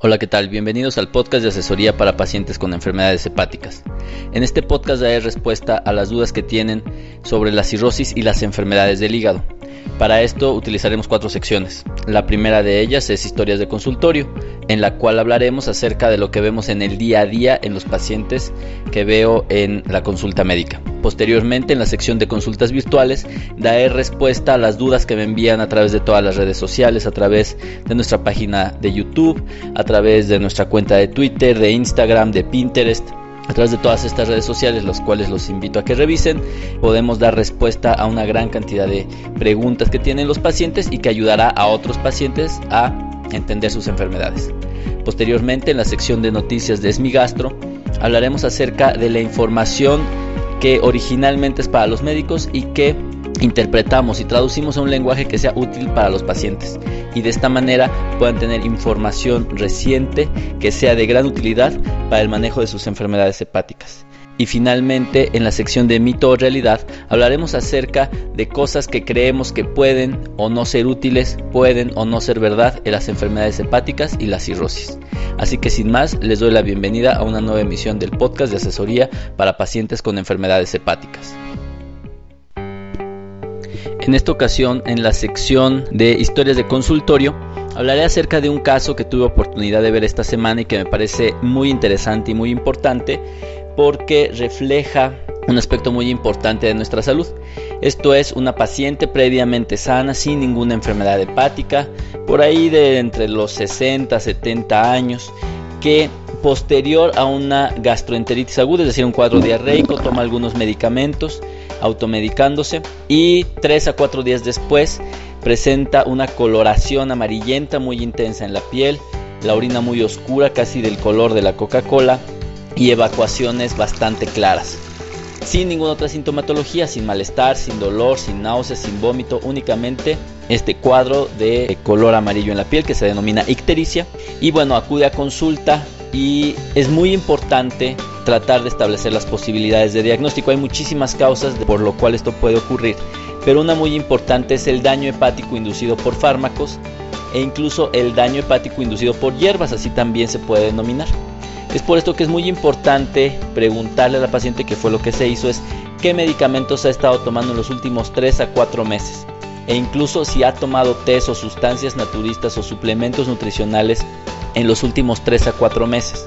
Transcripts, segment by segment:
Hola, ¿qué tal? Bienvenidos al podcast de asesoría para pacientes con enfermedades hepáticas. En este podcast daré respuesta a las dudas que tienen sobre la cirrosis y las enfermedades del hígado. Para esto utilizaremos cuatro secciones. La primera de ellas es historias de consultorio, en la cual hablaremos acerca de lo que vemos en el día a día en los pacientes que veo en la consulta médica. Posteriormente, en la sección de consultas virtuales, daré respuesta a las dudas que me envían a través de todas las redes sociales, a través de nuestra página de YouTube, a través de nuestra cuenta de Twitter, de Instagram, de Pinterest a través de todas estas redes sociales, los cuales los invito a que revisen, podemos dar respuesta a una gran cantidad de preguntas que tienen los pacientes y que ayudará a otros pacientes a entender sus enfermedades. Posteriormente, en la sección de noticias de Esmigastro, hablaremos acerca de la información que originalmente es para los médicos y que interpretamos y traducimos a un lenguaje que sea útil para los pacientes y de esta manera puedan tener información reciente que sea de gran utilidad para el manejo de sus enfermedades hepáticas. Y finalmente, en la sección de mito o realidad, hablaremos acerca de cosas que creemos que pueden o no ser útiles, pueden o no ser verdad en las enfermedades hepáticas y la cirrosis. Así que sin más, les doy la bienvenida a una nueva emisión del podcast de asesoría para pacientes con enfermedades hepáticas. En esta ocasión, en la sección de historias de consultorio, hablaré acerca de un caso que tuve oportunidad de ver esta semana y que me parece muy interesante y muy importante porque refleja un aspecto muy importante de nuestra salud. Esto es una paciente previamente sana, sin ninguna enfermedad hepática, por ahí de entre los 60, 70 años, que posterior a una gastroenteritis aguda, es decir, un cuadro diarreico, toma algunos medicamentos, automedicándose y 3 a 4 días después presenta una coloración amarillenta muy intensa en la piel, la orina muy oscura, casi del color de la Coca-Cola y evacuaciones bastante claras. Sin ninguna otra sintomatología, sin malestar, sin dolor, sin náuseas, sin vómito, únicamente este cuadro de color amarillo en la piel que se denomina ictericia. Y bueno, acude a consulta y es muy importante tratar de establecer las posibilidades de diagnóstico. Hay muchísimas causas por lo cual esto puede ocurrir, pero una muy importante es el daño hepático inducido por fármacos e incluso el daño hepático inducido por hierbas, así también se puede denominar. Es por esto que es muy importante preguntarle a la paciente qué fue lo que se hizo, es qué medicamentos ha estado tomando en los últimos 3 a 4 meses e incluso si ha tomado test o sustancias naturistas o suplementos nutricionales en los últimos 3 a 4 meses.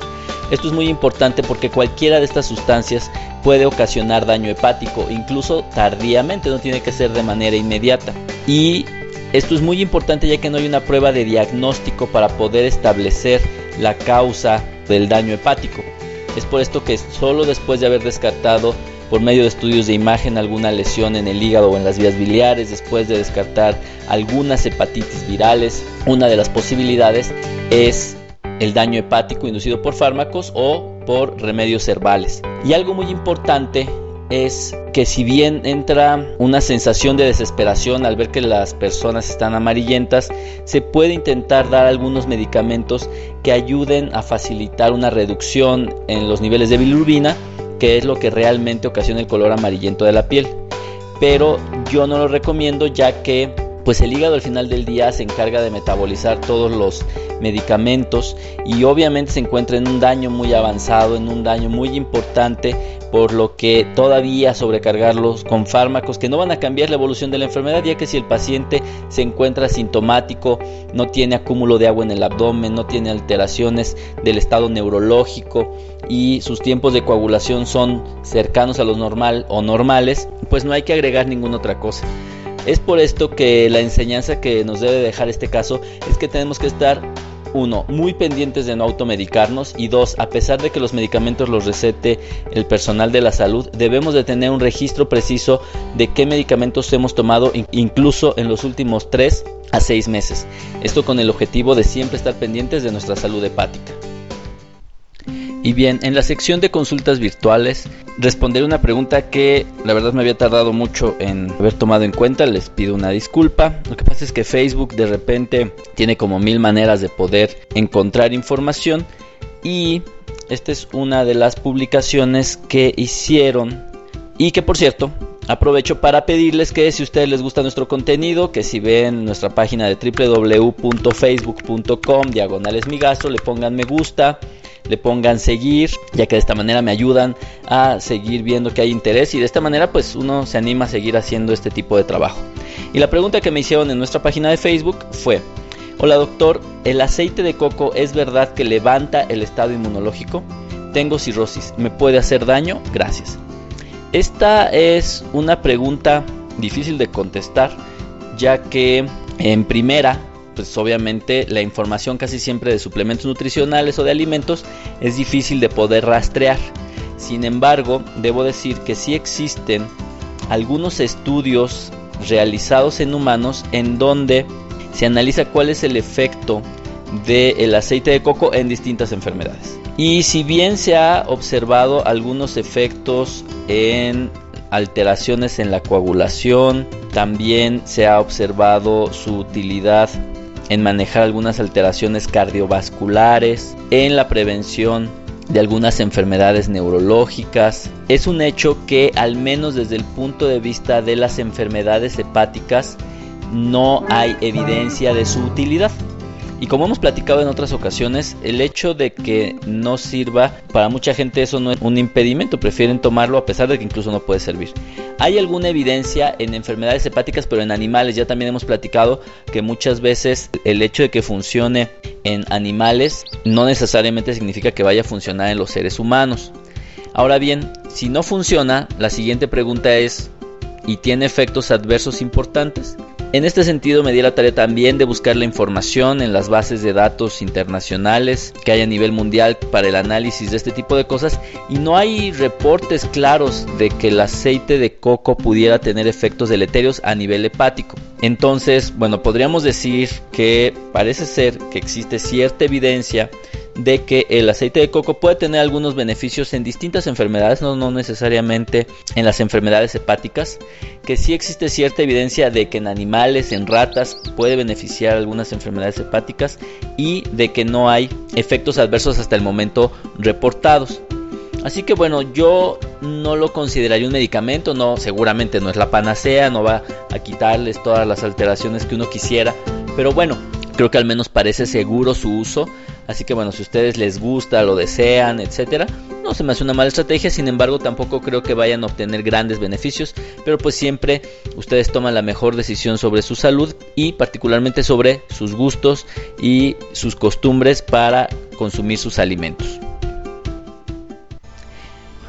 Esto es muy importante porque cualquiera de estas sustancias puede ocasionar daño hepático, incluso tardíamente, no tiene que ser de manera inmediata. Y esto es muy importante ya que no hay una prueba de diagnóstico para poder establecer la causa del daño hepático. Es por esto que solo después de haber descartado por medio de estudios de imagen alguna lesión en el hígado o en las vías biliares, después de descartar algunas hepatitis virales, una de las posibilidades es el daño hepático inducido por fármacos o por remedios herbales. Y algo muy importante es que si bien entra una sensación de desesperación al ver que las personas están amarillentas, se puede intentar dar algunos medicamentos que ayuden a facilitar una reducción en los niveles de bilirrubina, que es lo que realmente ocasiona el color amarillento de la piel. Pero yo no lo recomiendo ya que pues el hígado al final del día se encarga de metabolizar todos los medicamentos y obviamente se encuentra en un daño muy avanzado, en un daño muy importante, por lo que todavía sobrecargarlos con fármacos que no van a cambiar la evolución de la enfermedad, ya que si el paciente se encuentra sintomático, no tiene acúmulo de agua en el abdomen, no tiene alteraciones del estado neurológico y sus tiempos de coagulación son cercanos a los normal o normales, pues no hay que agregar ninguna otra cosa. Es por esto que la enseñanza que nos debe dejar este caso es que tenemos que estar uno, muy pendientes de no automedicarnos y dos, a pesar de que los medicamentos los recete el personal de la salud, debemos de tener un registro preciso de qué medicamentos hemos tomado incluso en los últimos 3 a 6 meses. Esto con el objetivo de siempre estar pendientes de nuestra salud hepática. Y bien, en la sección de consultas virtuales responderé una pregunta que la verdad me había tardado mucho en haber tomado en cuenta, les pido una disculpa. Lo que pasa es que Facebook de repente tiene como mil maneras de poder encontrar información y esta es una de las publicaciones que hicieron y que por cierto Aprovecho para pedirles que si a ustedes les gusta nuestro contenido, que si ven nuestra página de www.facebook.com diagonales le pongan me gusta, le pongan seguir, ya que de esta manera me ayudan a seguir viendo que hay interés y de esta manera pues uno se anima a seguir haciendo este tipo de trabajo. Y la pregunta que me hicieron en nuestra página de Facebook fue, hola doctor, ¿el aceite de coco es verdad que levanta el estado inmunológico? Tengo cirrosis, ¿me puede hacer daño? Gracias. Esta es una pregunta difícil de contestar, ya que en primera, pues obviamente la información casi siempre de suplementos nutricionales o de alimentos es difícil de poder rastrear. Sin embargo, debo decir que sí existen algunos estudios realizados en humanos en donde se analiza cuál es el efecto del aceite de coco en distintas enfermedades. Y si bien se ha observado algunos efectos en alteraciones en la coagulación, también se ha observado su utilidad en manejar algunas alteraciones cardiovasculares, en la prevención de algunas enfermedades neurológicas. Es un hecho que al menos desde el punto de vista de las enfermedades hepáticas no hay evidencia de su utilidad. Y como hemos platicado en otras ocasiones, el hecho de que no sirva, para mucha gente eso no es un impedimento, prefieren tomarlo a pesar de que incluso no puede servir. Hay alguna evidencia en enfermedades hepáticas, pero en animales ya también hemos platicado que muchas veces el hecho de que funcione en animales no necesariamente significa que vaya a funcionar en los seres humanos. Ahora bien, si no funciona, la siguiente pregunta es, ¿y tiene efectos adversos importantes? En este sentido me di la tarea también de buscar la información en las bases de datos internacionales que hay a nivel mundial para el análisis de este tipo de cosas y no hay reportes claros de que el aceite de coco pudiera tener efectos deleterios a nivel hepático. Entonces, bueno, podríamos decir que parece ser que existe cierta evidencia de que el aceite de coco puede tener algunos beneficios en distintas enfermedades, no, no necesariamente en las enfermedades hepáticas, que sí existe cierta evidencia de que en animales, en ratas, puede beneficiar algunas enfermedades hepáticas y de que no hay efectos adversos hasta el momento reportados. Así que bueno, yo no lo consideraría un medicamento, no, seguramente no es la panacea, no va a quitarles todas las alteraciones que uno quisiera, pero bueno, creo que al menos parece seguro su uso Así que bueno, si ustedes les gusta, lo desean, etcétera, no se me hace una mala estrategia. Sin embargo, tampoco creo que vayan a obtener grandes beneficios. Pero pues siempre ustedes toman la mejor decisión sobre su salud y particularmente sobre sus gustos y sus costumbres para consumir sus alimentos.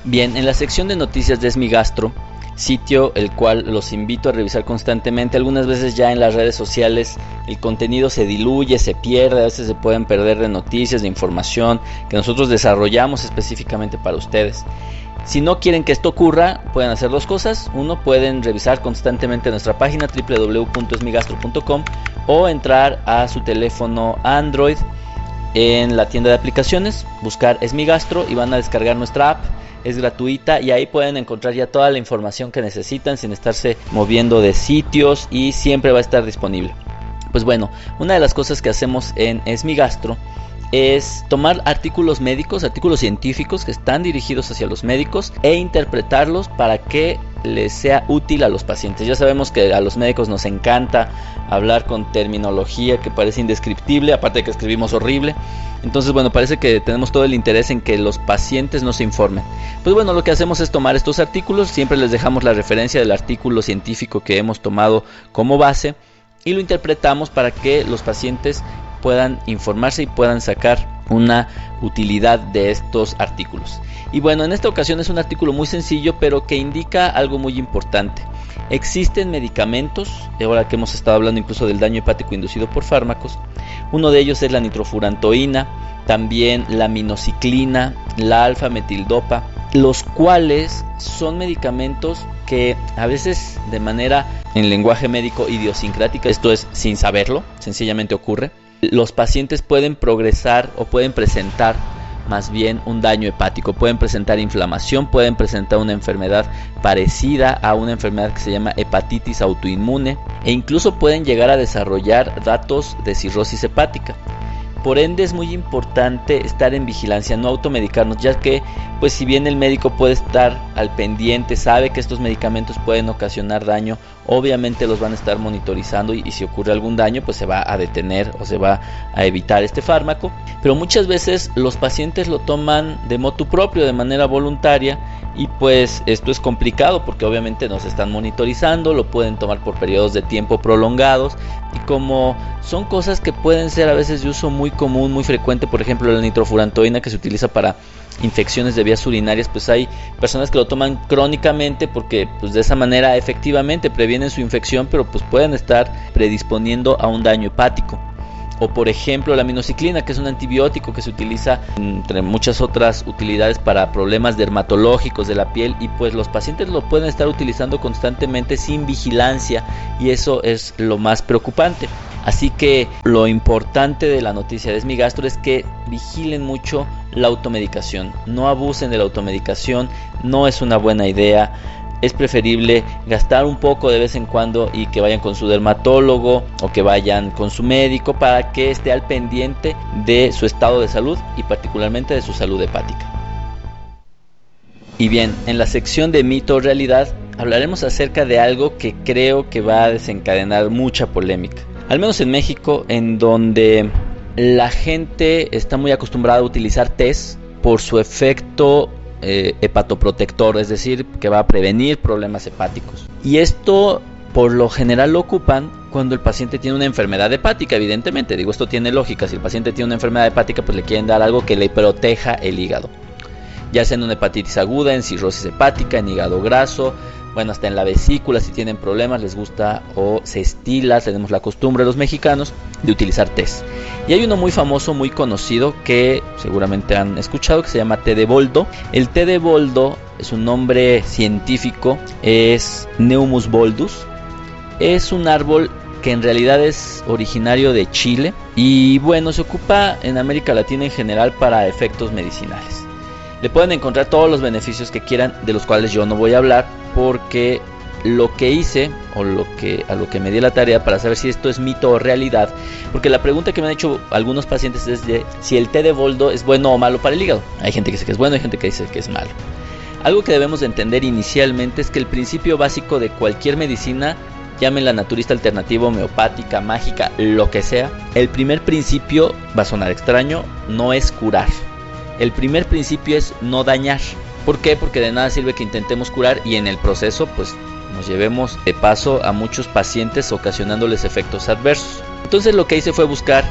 Bien, en la sección de noticias de Esmigastro sitio el cual los invito a revisar constantemente. Algunas veces ya en las redes sociales el contenido se diluye, se pierde, a veces se pueden perder de noticias, de información que nosotros desarrollamos específicamente para ustedes. Si no quieren que esto ocurra, pueden hacer dos cosas. Uno, pueden revisar constantemente nuestra página www.esmigastro.com o entrar a su teléfono Android en la tienda de aplicaciones, buscar Esmigastro y van a descargar nuestra app es gratuita y ahí pueden encontrar ya toda la información que necesitan sin estarse moviendo de sitios y siempre va a estar disponible. Pues bueno, una de las cosas que hacemos en Esmigastro es tomar artículos médicos, artículos científicos que están dirigidos hacia los médicos e interpretarlos para que les sea útil a los pacientes. Ya sabemos que a los médicos nos encanta hablar con terminología que parece indescriptible, aparte de que escribimos horrible. Entonces, bueno, parece que tenemos todo el interés en que los pacientes nos informen. Pues bueno, lo que hacemos es tomar estos artículos, siempre les dejamos la referencia del artículo científico que hemos tomado como base y lo interpretamos para que los pacientes puedan informarse y puedan sacar una utilidad de estos artículos. Y bueno, en esta ocasión es un artículo muy sencillo, pero que indica algo muy importante. Existen medicamentos, ahora que hemos estado hablando incluso del daño hepático inducido por fármacos, uno de ellos es la nitrofurantoína, también la minociclina, la alfa-metildopa, los cuales son medicamentos que a veces de manera en lenguaje médico idiosincrática, esto es sin saberlo, sencillamente ocurre, los pacientes pueden progresar o pueden presentar más bien un daño hepático. Pueden presentar inflamación, pueden presentar una enfermedad parecida a una enfermedad que se llama hepatitis autoinmune e incluso pueden llegar a desarrollar datos de cirrosis hepática. Por ende es muy importante estar en vigilancia, no automedicarnos, ya que pues si bien el médico puede estar al pendiente, sabe que estos medicamentos pueden ocasionar daño, obviamente los van a estar monitorizando y, si ocurre algún daño pues se va a detener o se va a evitar este fármaco. Pero muchas veces los pacientes lo toman de motu propio, de manera voluntaria y pues esto es complicado porque obviamente nos están monitorizando, lo pueden tomar por periodos de tiempo prolongados. Y como son cosas que pueden ser a veces de uso muy común, muy frecuente, por ejemplo la nitrofurantoína que se utiliza para infecciones de vías urinarias, pues hay personas que lo toman crónicamente porque pues de esa manera efectivamente previenen su infección, pero pues pueden estar predisponiendo a un daño hepático o por ejemplo la minociclina, que es un antibiótico que se utiliza entre muchas otras utilidades para problemas dermatológicos de la piel y pues los pacientes lo pueden estar utilizando constantemente sin vigilancia y eso es lo más preocupante. Así que lo importante de la noticia de Esmigastro es que vigilen mucho la automedicación, no abusen de la automedicación, no es una buena idea es preferible gastar un poco de vez en cuando y que vayan con su dermatólogo o que vayan con su médico para que esté al pendiente de su estado de salud y particularmente de su salud hepática. Y bien, en la sección de mito realidad hablaremos acerca de algo que creo que va a desencadenar mucha polémica. Al menos en México, en donde la gente está muy acostumbrada a utilizar test por su efecto eh, hepatoprotector, es decir, que va a prevenir problemas hepáticos. Y esto por lo general lo ocupan cuando el paciente tiene una enfermedad hepática, evidentemente. Digo, esto tiene lógica. Si el paciente tiene una enfermedad hepática, pues le quieren dar algo que le proteja el hígado. Ya sea en una hepatitis aguda, en cirrosis hepática, en hígado graso, bueno, hasta en la vesícula si tienen problemas les gusta o se estila, tenemos la costumbre los mexicanos de utilizar test. Y hay uno muy famoso, muy conocido que seguramente han escuchado que se llama té de boldo. El té de boldo es un nombre científico, es Neumus boldus. Es un árbol que en realidad es originario de Chile y bueno, se ocupa en América Latina en general para efectos medicinales. Le pueden encontrar todos los beneficios que quieran, de los cuales yo no voy a hablar, porque lo que hice o lo que a lo que me di la tarea para saber si esto es mito o realidad, porque la pregunta que me han hecho algunos pacientes es de si el té de boldo es bueno o malo para el hígado. Hay gente que dice que es bueno, hay gente que dice que es malo. Algo que debemos de entender inicialmente es que el principio básico de cualquier medicina, llámenla naturista alternativa, homeopática, mágica, lo que sea, el primer principio va a sonar extraño, no es curar. El primer principio es no dañar. ¿Por qué? Porque de nada sirve que intentemos curar y en el proceso pues nos llevemos de paso a muchos pacientes ocasionándoles efectos adversos. Entonces lo que hice fue buscar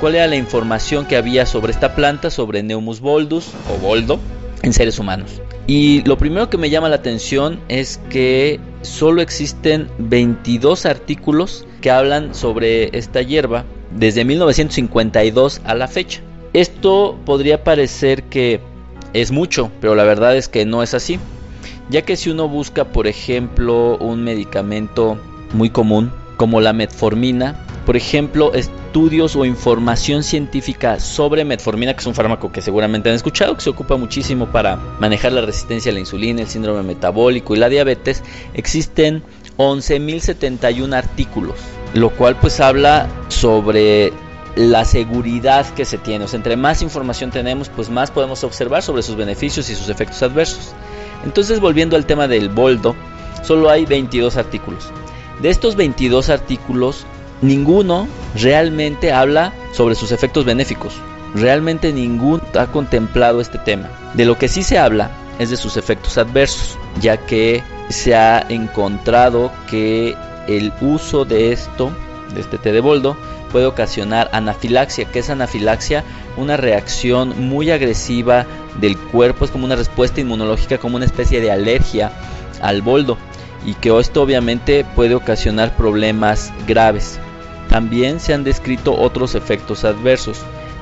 cuál era la información que había sobre esta planta, sobre Neumus boldus o boldo en seres humanos. Y lo primero que me llama la atención es que solo existen 22 artículos que hablan sobre esta hierba desde 1952 a la fecha. Esto podría parecer que es mucho, pero la verdad es que no es así. Ya que si uno busca, por ejemplo, un medicamento muy común como la metformina, por ejemplo, estudios o información científica sobre metformina, que es un fármaco que seguramente han escuchado, que se ocupa muchísimo para manejar la resistencia a la insulina, el síndrome metabólico y la diabetes, existen 11.071 artículos, lo cual pues habla sobre la seguridad que se tiene. O sea, entre más información tenemos, pues más podemos observar sobre sus beneficios y sus efectos adversos. Entonces, volviendo al tema del boldo, solo hay 22 artículos. De estos 22 artículos, ninguno realmente habla sobre sus efectos benéficos. Realmente ninguno ha contemplado este tema. De lo que sí se habla es de sus efectos adversos, ya que se ha encontrado que el uso de esto, de este té de boldo, puede ocasionar anafilaxia. que es anafilaxia? Una reacción muy agresiva del cuerpo, es como una respuesta inmunológica, como una especie de alergia al boldo y que esto obviamente puede ocasionar problemas graves. También se han descrito otros efectos adversos.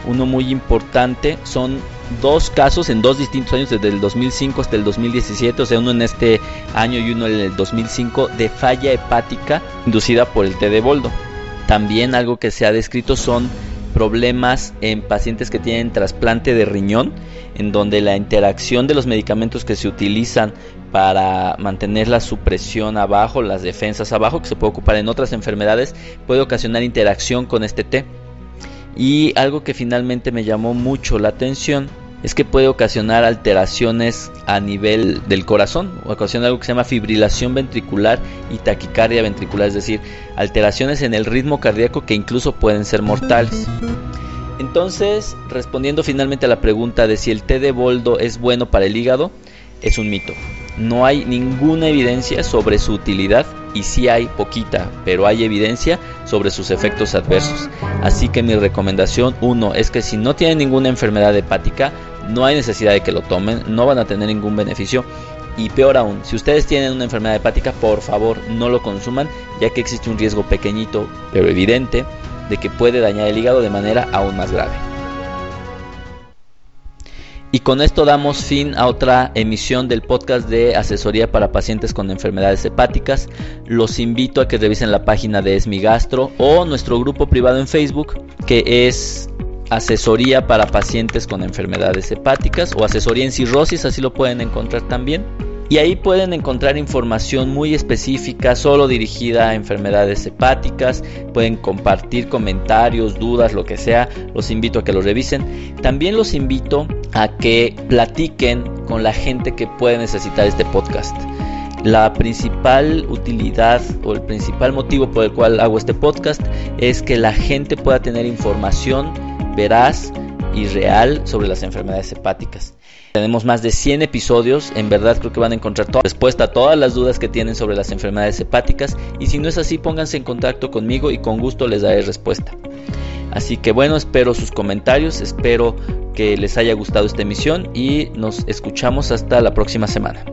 Uno muy importante son dos casos en dos distintos años, desde el 2005 hasta el 2017, o sea, uno en este año y uno en el 2005, de falla hepática inducida por el té de boldo. También algo que se ha descrito son problemas en pacientes que tienen trasplante de riñón, en donde la interacción de los medicamentos que se utilizan para mantener la supresión abajo, las defensas abajo, que se puede ocupar en otras enfermedades, puede ocasionar interacción con este té. Y algo que finalmente me llamó mucho la atención es que puede ocasionar alteraciones a nivel del corazón, ocasiona algo que se llama fibrilación ventricular y taquicardia ventricular, es decir, alteraciones en el ritmo cardíaco que incluso pueden ser mortales. Entonces, respondiendo finalmente a la pregunta de si el té de boldo es bueno para el hígado, es un mito. No hay ninguna evidencia sobre su utilidad y sí hay poquita, pero hay evidencia sobre sus efectos adversos. Así que mi recomendación uno es que si no tienen ninguna enfermedad hepática, no hay necesidad de que lo tomen, no van a tener ningún beneficio. Y peor aún, si ustedes tienen una enfermedad hepática, por favor no lo consuman, ya que existe un riesgo pequeñito, pero evidente, de que puede dañar el hígado de manera aún más grave. Y con esto damos fin a otra emisión del podcast de asesoría para pacientes con enfermedades hepáticas. Los invito a que revisen la página de Esmigastro o nuestro grupo privado en Facebook que es asesoría para pacientes con enfermedades hepáticas o asesoría en cirrosis, así lo pueden encontrar también. Y ahí pueden encontrar información muy específica, solo dirigida a enfermedades hepáticas. Pueden compartir comentarios, dudas, lo que sea. Los invito a que lo revisen. También los invito a que platiquen con la gente que puede necesitar este podcast. La principal utilidad o el principal motivo por el cual hago este podcast es que la gente pueda tener información veraz y real sobre las enfermedades hepáticas. Tenemos más de 100 episodios, en verdad creo que van a encontrar toda respuesta a todas las dudas que tienen sobre las enfermedades hepáticas y si no es así pónganse en contacto conmigo y con gusto les daré respuesta. Así que bueno, espero sus comentarios, espero que les haya gustado esta emisión y nos escuchamos hasta la próxima semana.